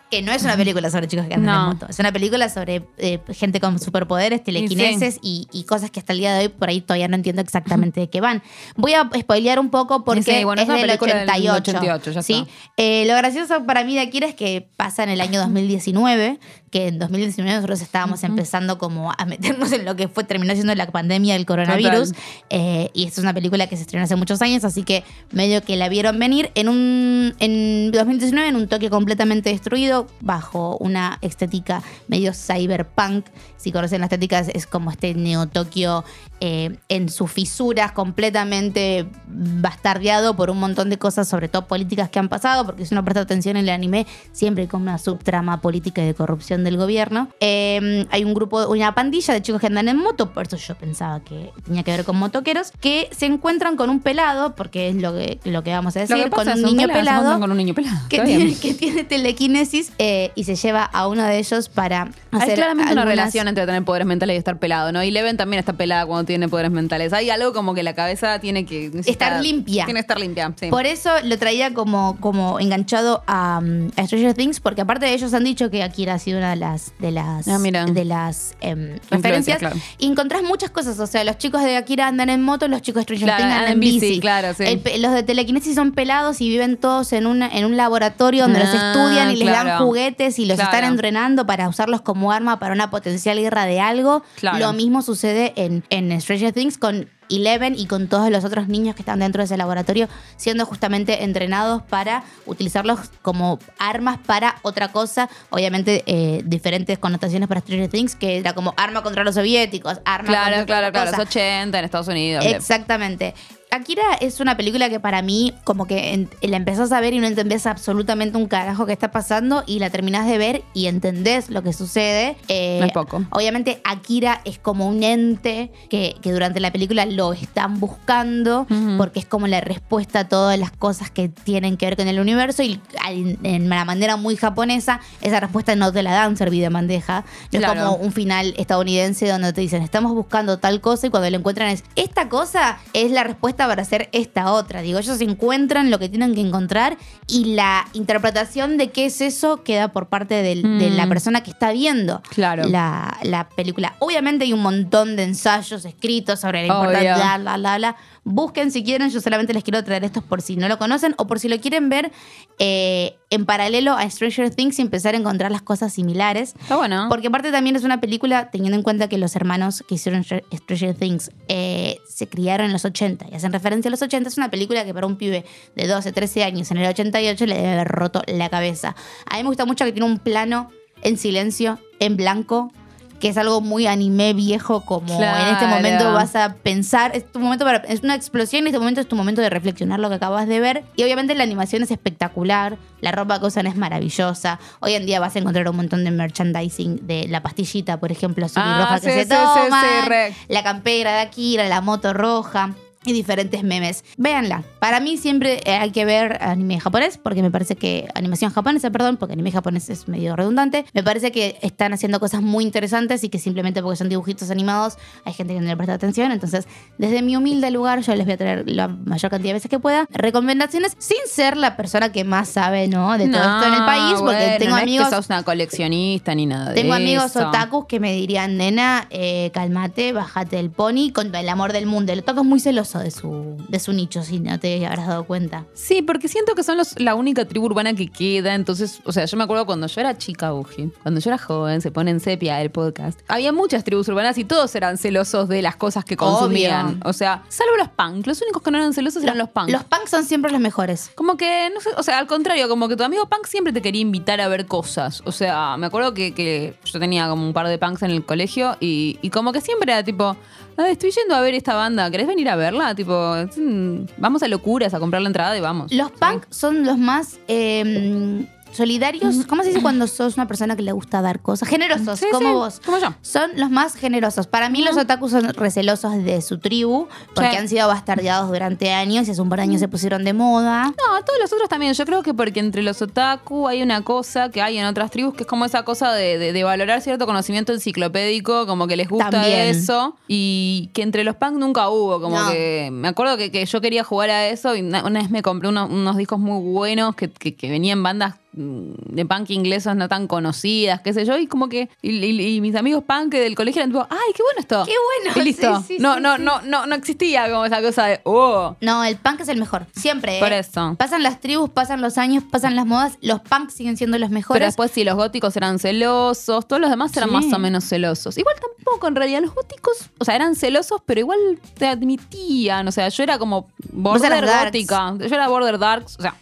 Que no es una película sobre chicos que andan No. en moto. Es una película sobre eh, gente con superpoderes, telequinesis y, y cosas que hasta el día de hoy por ahí todavía no entiendo exactamente de qué van. Voy a spoilear un poco porque Sí, bueno, es es del película del 88. 88, ya ¿sí? Eh, lo gracioso para mí de Akira es que pasa en el año 2019, que en 2019 nosotros estábamos empezando como a meternos en lo que fue terminó siendo la pandemia del coronavirus. Eh, y esta es una película que se estrenó hace muchos años, así que medio que la vieron venir en un en 2019 en un Tokio completamente destruido, bajo una estética medio cyberpunk. Si conocen la estética, es, como este Neo Tokio eh, en sus fisuras, completamente bastardeado por un montón de cosas, sobre todo políticas que han pasado, porque si uno presta atención en el anime, siempre hay como una subtrama política y de corrupción del gobierno. Eh, hay un grupo, una pandilla de chicos que andan en moto, por eso yo pensaba que tenía que ver con motoqueros, que se encuentran con un pelado, porque es lo que, lo que vamos a decir, con un niño pelado encuentran con un niño pelado. que tiene, que tiene telequinesis eh, y se lleva a uno de ellos para Hay hacer claramente una relación entre tener poderes mentales y estar pelado, ¿no? Y Leven también está pelada cuando tiene poderes mentales. Hay algo como que la cabeza tiene que necesita- Estar limpia. Tiene que estar limpia, sí. Por eso lo traía como, como enganchado a, a Stranger Things, porque aparte de ellos han dicho que Akira ha sido una de las de las Ah, mira. de las em, referencias. claro. Y encontrás muchas cosas. O sea, los chicos de Akira andan en moto, los chicos de Stranger Claro, Things andan en bici. bici, claro, sí. El los de telequinesis son pelados y viven todos en, una, en un laboratorio donde los Ah, estudian y les dan claro. juguetes y los Claro. están entrenando para usarlos como arma para una potencial guerra de algo. Claro. Lo mismo sucede en, en Stranger Things con Eleven y con todos los otros niños que están dentro de ese laboratorio siendo justamente entrenados para utilizarlos como armas para otra cosa. Obviamente eh, diferentes connotaciones para Stranger Things, que era como arma contra los soviéticos, arma Claro, contra claro, claro. cosa. Es 80 en Estados Unidos. Exactamente. Akira es una película que para mí como que en- la empezás a ver y no entendés absolutamente un carajo que está pasando y la terminás de ver y entendés lo que sucede. Eh, No es poco. Obviamente Akira es como un ente que, que durante la película lo están buscando porque es como la respuesta a todas las cosas que tienen que ver con el universo y en, una manera muy japonesa esa respuesta no te la dan servida en bandeja. No Claro. Es como un final estadounidense donde te dicen estamos buscando tal cosa y cuando lo encuentran es esta cosa es la respuesta para hacer esta otra. Digo, ellos encuentran lo que tienen que encontrar y la interpretación de qué es eso queda por parte del- de la Mm. persona que está viendo Claro. la, la película. Obviamente hay un montón de ensayos escritos sobre la importancia, bla, bla, bla, bla. Busquen si quieren, yo solamente les quiero traer estos por si no lo conocen o por si lo quieren ver eh, en paralelo a Stranger Things y empezar a encontrar las cosas similares. Está bueno. Porque aparte también es una película, teniendo en cuenta que los hermanos que hicieron Str- Stranger Things eh, se criaron en los 80 y hacen referencia a los 80, es una película que para un pibe de 12, 13 años en el 88 le debe haber roto la cabeza. A mí me gusta mucho que tiene un plano en silencio, en blanco, que es algo muy anime viejo, como en este momento vas a pensar, es tu momento para, es una explosión y este momento es tu momento de reflexionar lo que acabas de ver. Y obviamente la animación es espectacular, la ropa que usan es maravillosa. Hoy en día vas a encontrar un montón de merchandising de la pastillita, por ejemplo, azul y Ah, roja sí, que se sí, sí, sí, la campera de Akira, la moto roja. Y diferentes memes. Véanla. Para mí siempre eh, hay que ver anime japonés, porque me parece que. Animación japonesa, perdón, porque anime japonés es medio redundante. Me parece que están haciendo cosas muy interesantes y que simplemente porque son dibujitos animados hay gente que no le presta atención. Entonces, desde mi humilde lugar, yo les voy a traer la mayor cantidad de veces que pueda recomendaciones sin ser la persona que más sabe, ¿no? De todo esto en el país, porque bueno, tengo no es amigos. que sos una coleccionista ni nada Tengo de amigos eso. otakus que me dirían, nena, eh, calmate, bájate el pony con el amor del mundo. El otaku es muy celoso de su, de su nicho, si no te habrás dado cuenta. Sí, porque siento que son los, la única tribu urbana que queda. Entonces, o sea, yo me acuerdo cuando yo era chica, Uji, cuando yo era joven, se pone en sepia el podcast. Había muchas tribus urbanas y todos eran celosos de las cosas que consumían. Obvio. O sea, salvo los punk. Los únicos que no eran celosos eran los punk. Los punks son siempre los mejores. Como que, no sé, o sea, al contrario, como que tu amigo punk siempre te quería invitar a ver cosas. O sea, me acuerdo que, que yo tenía como un par de punks en el colegio y, y como que siempre era tipo, "Ah, estoy yendo a ver esta banda, ¿querés venir a verla? Tipo, "Mm, vamos a locuras a comprar la entrada y vamos. Los punk son los más eh, solidarios. ¿Cómo se dice cuando sos una persona que le gusta dar cosas? Generosos, Sí, como sí, vos. como yo. Son los más generosos. Para mí, los otakus son recelosos de su tribu porque Sí. han sido bastardeados durante años y hace un par de años se pusieron de moda. No, todos los otros también. Yo creo que porque entre los otaku hay una cosa que hay en otras tribus que es como esa cosa de, de- de valorar cierto conocimiento enciclopédico, como que les gusta También. eso. Y que entre los punk nunca hubo. Como No. que me acuerdo que, que yo quería jugar a eso y una, una vez me compré uno- unos discos muy buenos que, que- que venían bandas de punk inglesas no tan conocidas, qué sé yo, y como que y, y- y mis amigos punk del colegio eran tipo, ay, qué bueno esto. Qué bueno, Y listo. sí, sí, no, sí, no, no, no, no existía como esa cosa de, oh. No, el punk es el mejor. Siempre. ¿eh? Por eso. Pasan las tribus, pasan los años, pasan las modas. Los punks siguen siendo los mejores. Pero después sí, los góticos eran celosos, todos los demás eran más o menos celosos. Igual tampoco, en realidad, los góticos, o sea, eran celosos, pero igual te admitían. O sea, yo era como border gótica. Yo era border darks, o sea,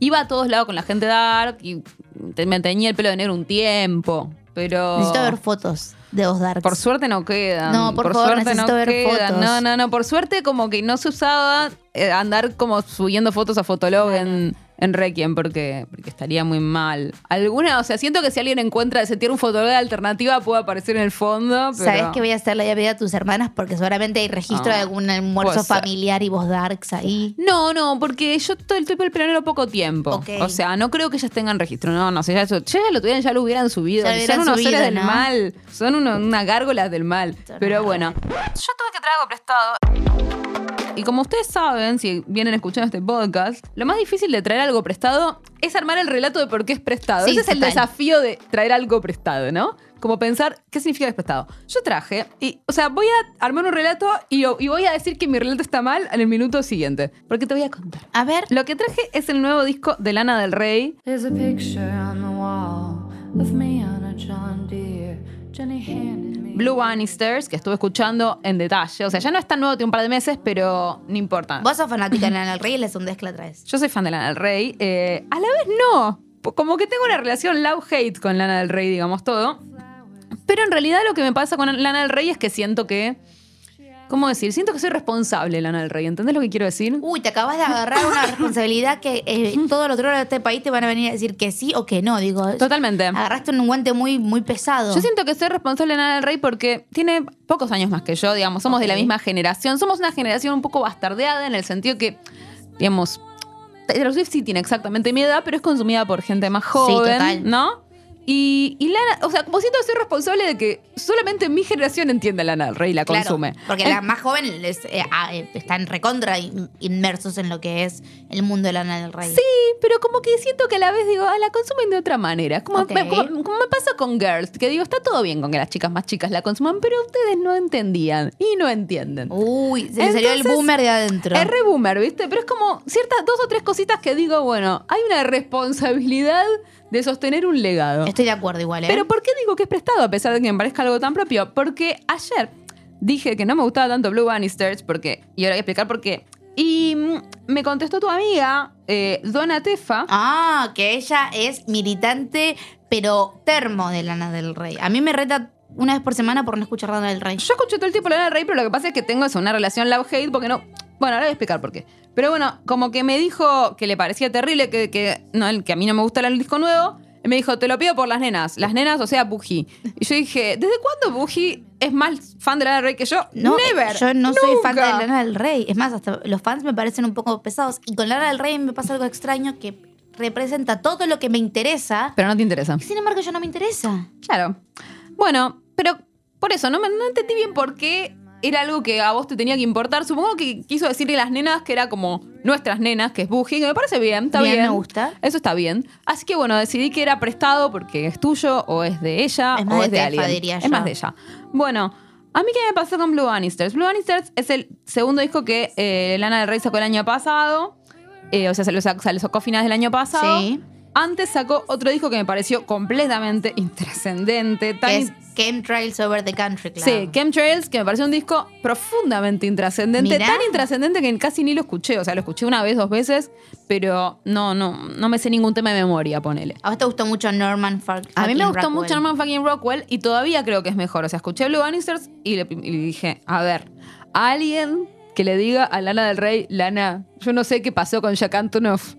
iba a todos lados con la gente dark y te- me teñía el pelo de negro un tiempo. Pero. Necesito ver fotos de vos darks. Por suerte no quedan. No, por favor, suerte necesito ver quedan. fotos. No, no, no. Por suerte, como que no se usaba eh, andar como subiendo fotos a Fotolog en, en Requiem porque, porque estaría muy mal. Alguna, o sea, siento que si alguien encuentra, se tiene un Fotolog de alternativa, puede aparecer en el fondo. Pero... ¿Sabes qué voy a hacerle ya pedir a tus hermanas? Porque seguramente hay registro Ah, de algún almuerzo familiar y vos darks ahí. No, no, porque yo todo el tiempo el planero poco tiempo. O sea, no creo que ellas tengan registro. No, no, si ya, eso- ya lo tuvieran, ya lo hubieran subido. Ya lo hubieran son unos subido, seres del ¿no? mal. Son unas gárgolas del mal. Pero bueno. Yo tuve que traer algo prestado. Y como ustedes saben, si vienen escuchando este podcast, lo más difícil de traer algo prestado es armar el relato de por qué es prestado. Sí, Ese es el total. desafío de traer algo prestado, ¿no? Como pensar, ¿qué significa que es prestado? Yo traje, y, o sea, voy a armar un relato y, y voy a decir que mi relato está mal en el minuto siguiente. Porque te voy a contar. A ver. Lo que traje es el nuevo disco de Lana del Rey. There's a picture on the wall of me on a John Deere. Jenny handed me. Blue Bannisters, que estuve escuchando en detalle. O sea, ya no es tan nuevo, tiene un par de meses, pero no importa. Vos sos fanática de Lana del Rey y les hundés que la traes. Yo soy fan de Lana del Rey. eh, a la vez no. Como que tengo una relación love-hate con Lana del Rey, digamos todo. Pero en realidad lo que me pasa con Lana del Rey es que siento que. ¿Cómo decir? Siento que soy responsable Lana del Rey. ¿Entendés lo que quiero decir? Uy, te acabas de agarrar una responsabilidad que eh, todos los otros de este país te van a venir a decir que sí o que no. Digo, Totalmente. agarraste un guante muy, muy pesado. Yo siento que soy responsable de Lana del Rey porque tiene pocos años más que yo, digamos, somos de la misma generación. Somos una generación un poco bastardeada en el sentido que, digamos, Taylor Swift sí tiene exactamente mi edad, pero es consumida por gente más joven, total. ¿no? Y, y Lana, o sea, como siento que soy responsable de que solamente mi generación entiende a Lana del Rey y la Claro, consume. Porque En- la más joven les, eh, ah, eh, están recontra in- inmersos en lo que es el mundo de Lana del Rey. Sí, pero como que siento que a la vez digo, ah, la consumen de otra manera. Es Como, me, como- como me pasa con Girls, que digo, está todo bien con que las chicas más chicas la consuman, pero ustedes no entendían y no entienden. Uy, se le salió el boomer de adentro. Es re boomer, ¿viste? Pero es como ciertas dos o tres cositas que digo, bueno, hay una responsabilidad de sostener un legado. Estoy de acuerdo igual, ¿eh? Pero ¿por qué digo que es prestado a pesar de que me parezca algo tan propio? Porque ayer dije que no me gustaba tanto Blue Bannisters porque, y ahora voy a explicar por qué. Y mm, me contestó tu amiga, eh, Dona Tefa. Ah, que ella es militante, pero termo de Lana del Rey. A mí me reta una vez por semana por no escuchar Lana del Rey. Yo escucho todo el tiempo Lana del Rey, pero lo que pasa es que tengo eso, una relación love-hate porque no. Bueno, ahora voy a explicar por qué. Pero bueno, como que me dijo que le parecía terrible, que, que, no, que a mí no me gusta el disco nuevo. Y me dijo, te lo pido por las nenas. Las nenas, o sea, Buji. Y yo dije, ¿desde cuándo Buji es más fan de Lana del Rey que yo? No, Never. yo no soy fan de. Lana del Rey. Es más, hasta los fans me parecen un poco pesados. Y con Lana del Rey me pasa algo extraño que representa todo lo que me interesa. Pero no te interesa. Sin embargo, yo no me interesa. Claro. Bueno, pero por eso, no, me, no entendí bien por qué era algo que a vos te tenía que importar. Supongo que quiso decirle las nenas que era como nuestras nenas, que es Buji, que me parece bien, está bien. Bien, me gusta. Eso está bien. Así que bueno, decidí que era prestado porque es tuyo o es de ella Es más o de es de Tefa, alguien. diría es yo. más de ella. Bueno, a mí qué me pasó con Blue Bannisters. Blue Bannisters es el segundo disco que eh, Lana del Rey sacó el año pasado. Eh, o sea, se lo, sacó, se lo sacó a finales del año pasado. Sí. Antes sacó otro disco que me pareció completamente intrascendente. tan es Chemtrails Over the Country Club. Sí, Chemtrails, que me pareció un disco profundamente intrascendente, Mirá. tan intrascendente que casi ni lo escuché, o sea, lo escuché una vez, dos veces, pero no, no, no me sé ningún tema de memoria, ponele. A vos te gustó mucho Norman Fuck- A mí me fucking gustó Rockwell. mucho Norman fucking Rockwell y todavía creo que es mejor. O sea, escuché Blue Bannisters y le, y le dije, a ver, alguien que le diga a Lana del Rey, Lana, yo no sé qué pasó con Jack Antonoff,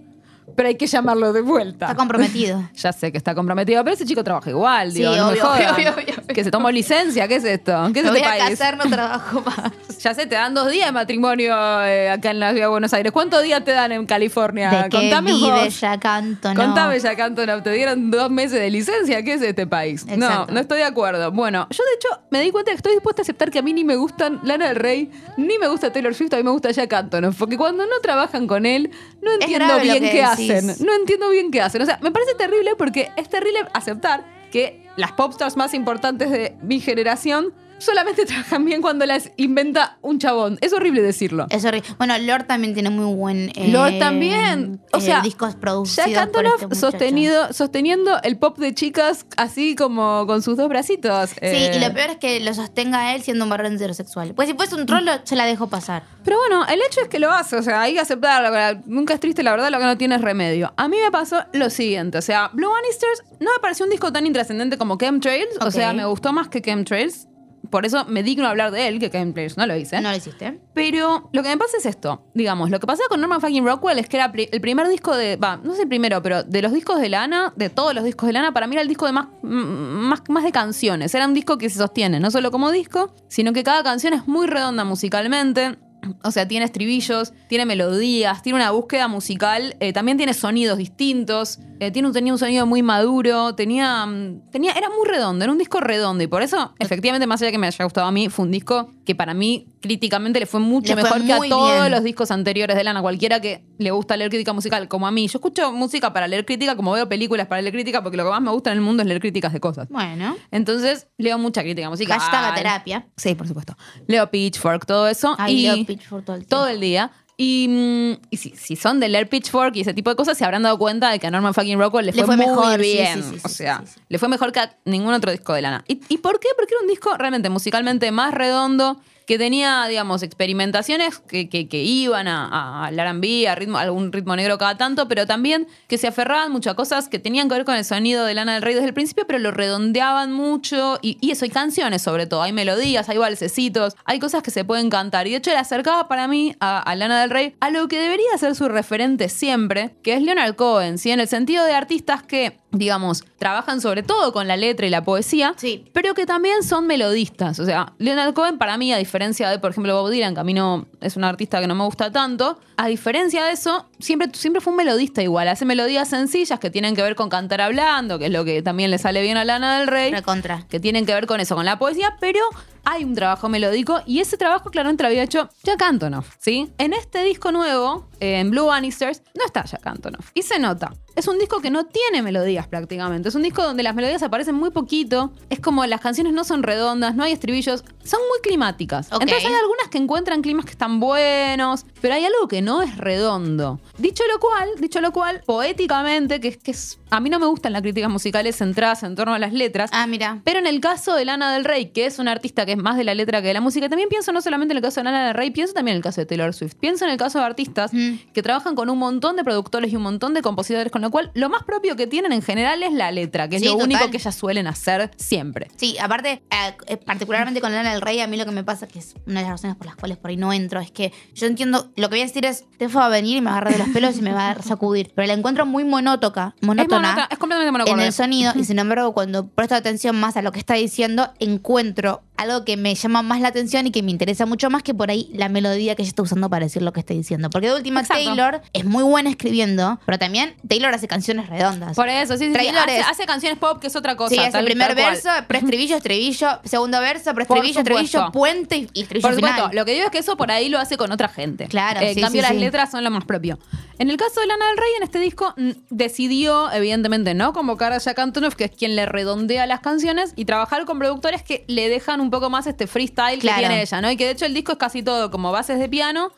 pero hay que llamarlo de vuelta. Está comprometido. Ya sé que está comprometido, pero ese chico trabaja igual, Sí, digo, no me obvio, jodan. obvio, obvio. Que se tomó licencia, ¿qué es esto? ¿Qué es Me voy este a país? casar, no trabajo más. Ya sé, te dan dos días de matrimonio eh, acá en la ciudad de Buenos Aires. ¿Cuántos días te dan en California? ¿De qué Contame vive vos. Jack Antonoff? Contame, Jack Antonoff, te dieron dos meses de licencia. ¿Qué es este país? No, Exacto. no estoy de acuerdo. Bueno, yo de hecho me di cuenta que estoy dispuesta a aceptar que a mí ni me gustan Lana del Rey, ni me gusta Taylor Swift, a mí me gusta Jack Antonoff. Porque cuando no trabajan con él, no entiendo bien qué decís. Hacen. No entiendo bien qué hacen. O sea, me parece terrible porque es terrible aceptar que las popstars más importantes de mi generación solamente trabajan bien cuando las inventa un chabón. Es horrible decirlo. Es horrible. Bueno, Lord también tiene muy buen. eh, Lord también. O eh, sea, discos producidos. Jack Antonoff este sostenido, sosteniendo el pop de chicas así como con sus dos bracitos. Sí, Eh, y lo peor es que lo sostenga él siendo un varón heterosexual. Pues si fuese un trolo, se la dejo pasar. Pero bueno, el hecho es que lo hace, o sea, hay que aceptarlo. Nunca es triste, la verdad, lo que no tiene es remedio. A mí me pasó lo siguiente, o sea, Blue Bannisters no me pareció un disco tan intrascendente como Chemtrails, o Ok. sea, me gustó más que Chemtrails. Por eso me digno hablar de él, que Chemtrails no lo hice. No lo hiciste. Pero lo que me pasa es esto. Digamos, lo que pasaba con Norman fucking Rockwell es que era el primer disco de. Va, no sé el primero, pero de los discos de Lana, de todos los discos de Lana, para mí era el disco de más, más, más de canciones. Era un disco que se sostiene, no solo como disco, sino que cada canción es muy redonda musicalmente. O sea, tiene estribillos, tiene melodías, tiene una búsqueda musical, eh, también tiene sonidos distintos, eh, tiene un, tenía un sonido muy maduro, tenía, mm, tenía, era muy redondo, era un disco redondo y por eso, efectivamente, más allá de que me haya gustado a mí, fue un disco que para mí críticamente le fue mucho Le fue mejor que a todos los discos anteriores de Lana, cualquiera que le gusta leer crítica musical, como a mí. Yo escucho música para leer crítica, como veo películas para leer crítica, porque lo que más me gusta en el mundo es leer críticas de cosas. Bueno. Entonces, leo mucha crítica musical. Hashtag terapia. Sí, por supuesto. Leo Pitchfork, todo eso. Ay, y leo Pitchfork todo el todo el día. Y, mm, y si, si son de leer Pitchfork y ese tipo de cosas, se habrán dado cuenta de que a Norman fucking Rockwell le Le fue, fue muy mejor, bien. sí, sí, o sea, le fue mejor que a ningún otro disco de Lana. ¿Y, y por qué? Porque era un disco realmente musicalmente más redondo, que tenía, digamos, experimentaciones que, que- iban a, a- R&B, a ritmo, algún ritmo negro cada tanto, pero también que se aferraban mucho a cosas que tenían que ver con el sonido de Lana del Rey desde el principio, pero lo redondeaban mucho. Y, y eso, hay canciones sobre todo, hay melodías, hay balsecitos, hay cosas que se pueden cantar. Y de hecho le acercaba para mí a, a Lana del Rey a lo que debería ser su referente siempre, que es Leonard Cohen, ¿sí? En el sentido de artistas que, digamos, trabajan sobre todo con la letra y la poesía, Sí. pero que también son melodistas. O sea, Leonard Cohen para mí, a diferencia de, por ejemplo, Bob Dylan, que a mí no es un artista que no me gusta tanto, a diferencia de eso, siempre, siempre fue un melodista igual. Hace melodías sencillas que tienen que ver con cantar hablando, que es lo que también le sale bien a Lana del Rey Recontra. que tienen que ver con eso, con la poesía, pero hay un trabajo melódico y ese trabajo claramente lo había hecho Jack Antonoff, ¿sí? En este disco nuevo, eh, en Blue Bannisters, no está Jack Antonoff y se nota. Es un disco que no tiene melodías prácticamente. Es un disco donde las melodías aparecen muy poquito. Es como las canciones no son redondas, no hay estribillos. son muy climáticas. Entonces hay algunas que encuentran climas que están buenos, pero hay algo que no es redondo. Dicho lo cual, dicho lo cual, poéticamente, que es que es- a mí no me gustan las críticas musicales centradas en torno a las letras, Ah, mira. pero en el caso de Lana del Rey, que es una artista que es más de la letra que de la música, también pienso no solamente en el caso de Lana del Rey, pienso también en el caso de Taylor Swift. Pienso en el caso de artistas Mm. que trabajan con un montón de productores y un montón de compositores, con lo cual lo más propio que tienen en general es la letra, que es Sí, lo total. único que ellas suelen hacer siempre. Sí, aparte, eh, eh, particularmente con Lana del Rey, a mí lo que me pasa, que es una de las razones por las cuales por ahí no entro, es que yo entiendo, lo que voy a decir es, Tefo va a venir y me va a agarrar de los pelos y me va a sacudir, pero la encuentro muy monótoca, Es, monótona. es completamente en monocorde. el sonido y sin embargo cuando presto atención más a lo que está diciendo encuentro algo que me llama más la atención y que me interesa mucho más que por ahí la melodía que ella está usando para decir lo que está diciendo porque de última Exacto. Taylor es muy buena escribiendo pero también Taylor hace canciones redondas Por eso, sí, sí, sí. Taylor Hace, es- hace canciones pop, que es otra cosa. Sí, es el tal- primer tal cual. verso, preestribillo, estribillo, segundo verso, preestribillo, estribillo, puente y, estribillo Por supuesto, final. lo que digo es que eso por ahí lo hace con otra gente. Claro, Eh, En sí, cambio, sí, las letras son lo más propio. En el caso de Lana del Rey, en este disco, mm, decidió, evidentemente, no convocar a Jack Antonoff, que es quien le redondea las canciones, y trabajar con productores que le dejan un poco más este freestyle Claro. que tiene ella, ¿no? Y que de hecho el disco es casi todo como bases de piano.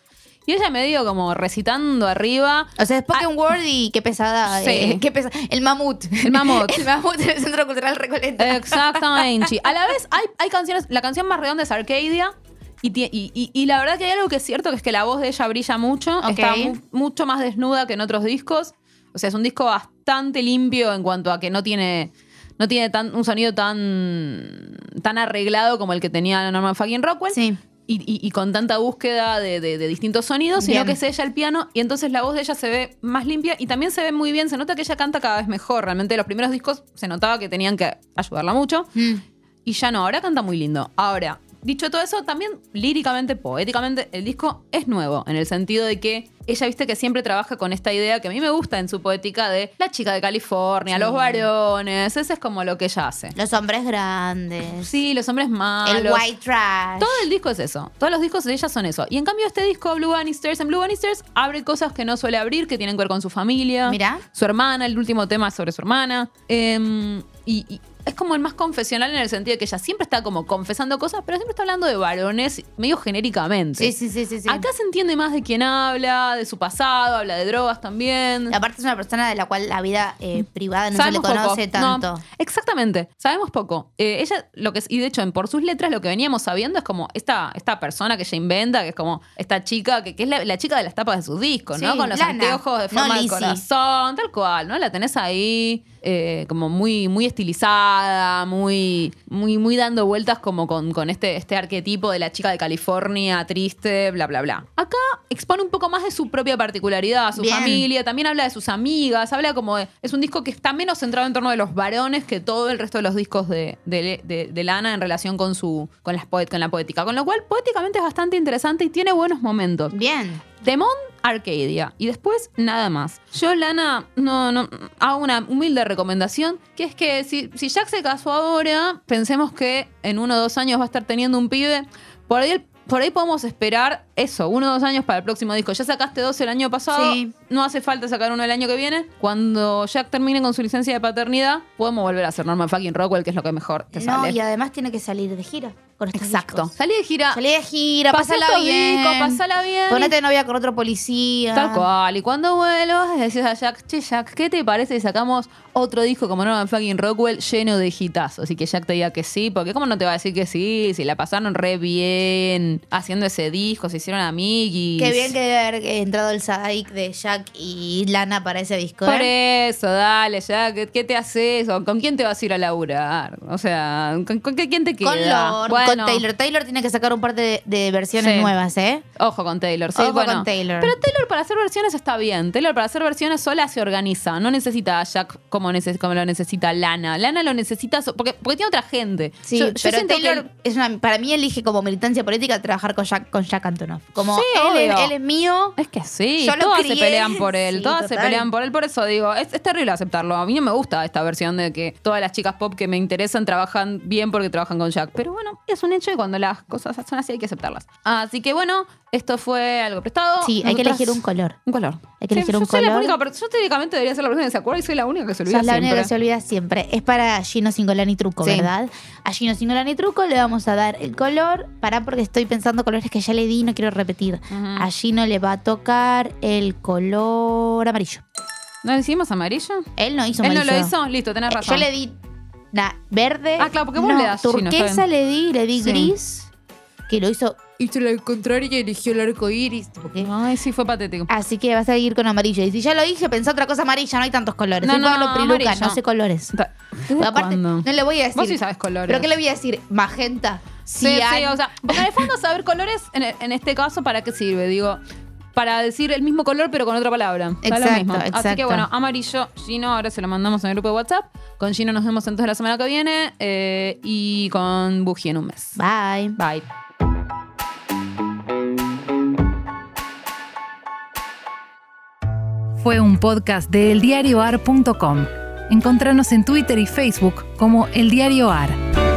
Y ella medio como recitando arriba. O sea, Spoken Word y qué pesada. Ah. Sí. eh, qué pesa- El mamut. El mamut. el mamut del Centro Cultural Recoleta. Exactamente. A la vez, hay, hay canciones. La canción más redonda es Arcadia. Y, tie- y- y- y la verdad que hay algo que es cierto, que es que la voz de ella brilla mucho. Está mu- mucho más desnuda que en otros discos. O sea, es un disco bastante limpio en cuanto a que no tiene. No tiene tan, un sonido tan, tan arreglado como el que tenía Norman fucking Rockwell. Sí. Y, con tanta búsqueda de, de- de distintos sonidos, sino que es ella el piano y entonces la voz de ella se ve más limpia y también se ve muy bien, se nota que ella canta cada vez mejor. Realmente los primeros discos se notaba que tenían que ayudarla mucho Mm. y ya no, ahora canta muy lindo. Ahora, dicho todo eso, también líricamente, poéticamente, el disco es nuevo, en el sentido de que ella, viste, que siempre trabaja con esta idea que a mí me gusta en su poética de la chica de California, Sí. los varones, ese es como lo que ella hace. Los hombres grandes. Sí, los hombres malos. el white trash. Todo el disco es eso. Todos los discos de ella son eso. Y en cambio, este disco, Blue Bannisters, en Blue Bannisters abre cosas que no suele abrir, que tienen que ver con su familia. Mirá. Su hermana, el último tema es sobre su hermana. Em, y, y es como el más confesional en el sentido de que ella siempre está como confesando cosas, pero siempre está hablando de varones medio genéricamente. Sí, sí, sí, sí. sí. Acá se entiende más de quién habla, de su pasado, habla de drogas también. Y aparte es una persona de la cual la vida eh, privada no Sabemos se le conoce poco. tanto. No, exactamente, sabemos poco. Eh, ella, lo que es, y de hecho, en por sus letras, lo que veníamos sabiendo es como esta, esta persona que ella inventa, que es como esta chica, que, que es la, la chica de las tapas de sus discos, ¿no? Con los Lana, anteojos de no forma de corazón, tal cual, ¿no? La tenés ahí. Eh, como muy, muy estilizada, muy, muy, muy dando vueltas como con, con este, este arquetipo de la chica de California, triste, bla, bla, bla. Acá expone un poco más de su propia particularidad, su Bien. familia, también habla de sus amigas, habla como de, es un disco que está menos centrado en torno de los varones que todo el resto de los discos de, de, de- de Lana en relación con su con, las poet- con la poética. Con lo cual, poéticamente es bastante interesante y tiene buenos momentos. Bien. Demon Arcadia. Y después nada más. Yo, Lana, no, no, hago una humilde recomendación, que es que si, si Jack se casó ahora, pensemos que en uno o dos años va a estar teniendo un pibe. Por ahí, el- por ahí podemos esperar eso, uno o dos años para el próximo disco. Ya sacaste dos el año pasado, Sí. no hace falta sacar uno el año que viene. Cuando Jack termine con su licencia de paternidad, podemos volver a hacer Norman fucking Rockwell, que es lo que mejor te No, sale. y además tiene que salir de gira con estos Exacto. discos. Salí de gira. Salí de gira, estos bien. discos, pasala bien. Ponete novia con otro policía. Tal cual. Y cuando vuelvas, decís a Jack, che, Jack, ¿qué te parece si sacamos otro disco como Norman fucking Rockwell lleno de hitazos? Y que Jack te diga que sí, porque ¿cómo no te va a decir que sí? Si la pasaron re bien haciendo ese disco, se hicieron amiguis. Qué bien que debe haber entrado el Sadik de Jack y Lana para ese disco. Por ¿eh? eso, dale, Jack, ¿qué- ¿qué te haces? ¿O ¿Con quién te vas a ir a laburar? O sea, ¿con, con qué- quién te queda? Con Lord, Bueno, con Taylor. Taylor tiene que sacar un par de, de versiones Sí. nuevas, ¿eh? Ojo con Taylor, sí, Ojo bueno. con Taylor. Pero Taylor para hacer versiones está bien. Taylor para hacer versiones sola se organiza. No necesita a Jack como, neces- como lo necesita Lana. Lana lo necesita so- porque, porque tiene otra gente. Sí, Yo- yo pero siento que Taylor es una, para mí elige como militancia política trabajar con Jack, con Jack Antonoff. Como Sí, él, es, obvio. él es mío. Es que sí, Yo lo todas crié. se pelean por él, Sí, todas se total. pelean por él, por eso digo, es, es terrible aceptarlo. A mí no me gusta esta versión de que todas las chicas pop que me interesan trabajan bien porque trabajan con Jack. Pero bueno, que es un hecho y cuando las cosas son así hay que aceptarlas. Así que bueno, esto fue algo prestado. Sí, hay que Nosotras- elegir un color. Un color. Hay que elegir yo un soy la color. única, pero yo teóricamente debería ser la persona que se acuerda y soy la única que se olvida Sos la única siempre. que se olvida siempre. Es para Gino Singolani ni truco, Sí. ¿verdad? A Gino Singolani ni truco le vamos a dar el color. Pará porque estoy pensando colores que ya le di y no quiero repetir. Ujú. A Gino le va a tocar el color amarillo. ¿No le hicimos amarillo? Él no hizo ¿Él no amarillo. lo hizo? Listo, tenés Eh, razón. Yo le di na- verde. Ah, claro, porque vos no, le das, Turquesa le di, le di Sí. gris. Que lo hizo. Hizo lo contrario y eligió el arco iris. Ay, sí, fue patético. Así que vas a seguir con amarillo. Y si ya lo dije, pensé otra cosa amarilla. No hay tantos colores. No, Soy no, Pablo Priluca, amarillo. no sé colores. Ta- ¿Desde Pero aparte, no le voy a decir. Vos sí sabes colores. ¿Pero qué le voy a decir? Magenta. Sí, sí, o sea, porque en el fondo saber colores, en, en este caso, ¿para qué sirve? Digo, para decir el mismo color pero con otra palabra. Lo Exacto. Así que bueno, amarillo, Gino, ahora se lo mandamos en el grupo de WhatsApp. Con Gino nos vemos entonces la semana que viene eh, y con Buji en un mes. Bye. Bye. Fue un podcast de eldiarioar.com. Encontranos en Twitter y Facebook como El Diario Ar.